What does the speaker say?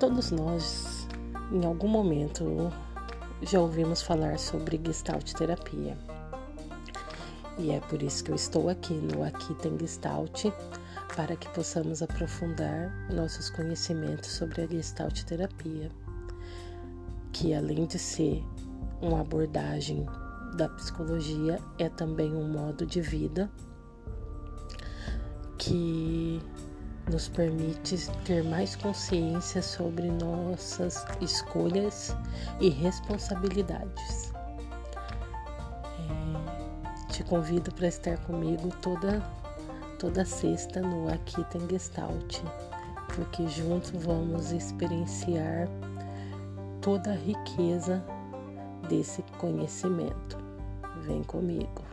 Todos nós, em algum momento, já ouvimos falar sobre Gestalt terapia. E é por isso que eu estou aqui no Aqui Tem Gestalt, para que possamos aprofundar nossos conhecimentos sobre a Gestalt terapia, que além de ser uma abordagem da psicologia, é também um modo de vida que nos permite ter mais consciência sobre nossas escolhas e responsabilidades. É, te convido para estar comigo toda toda sexta no Aqui Tem Gestalt, porque juntos vamos experienciar toda a riqueza desse conhecimento. Vem comigo.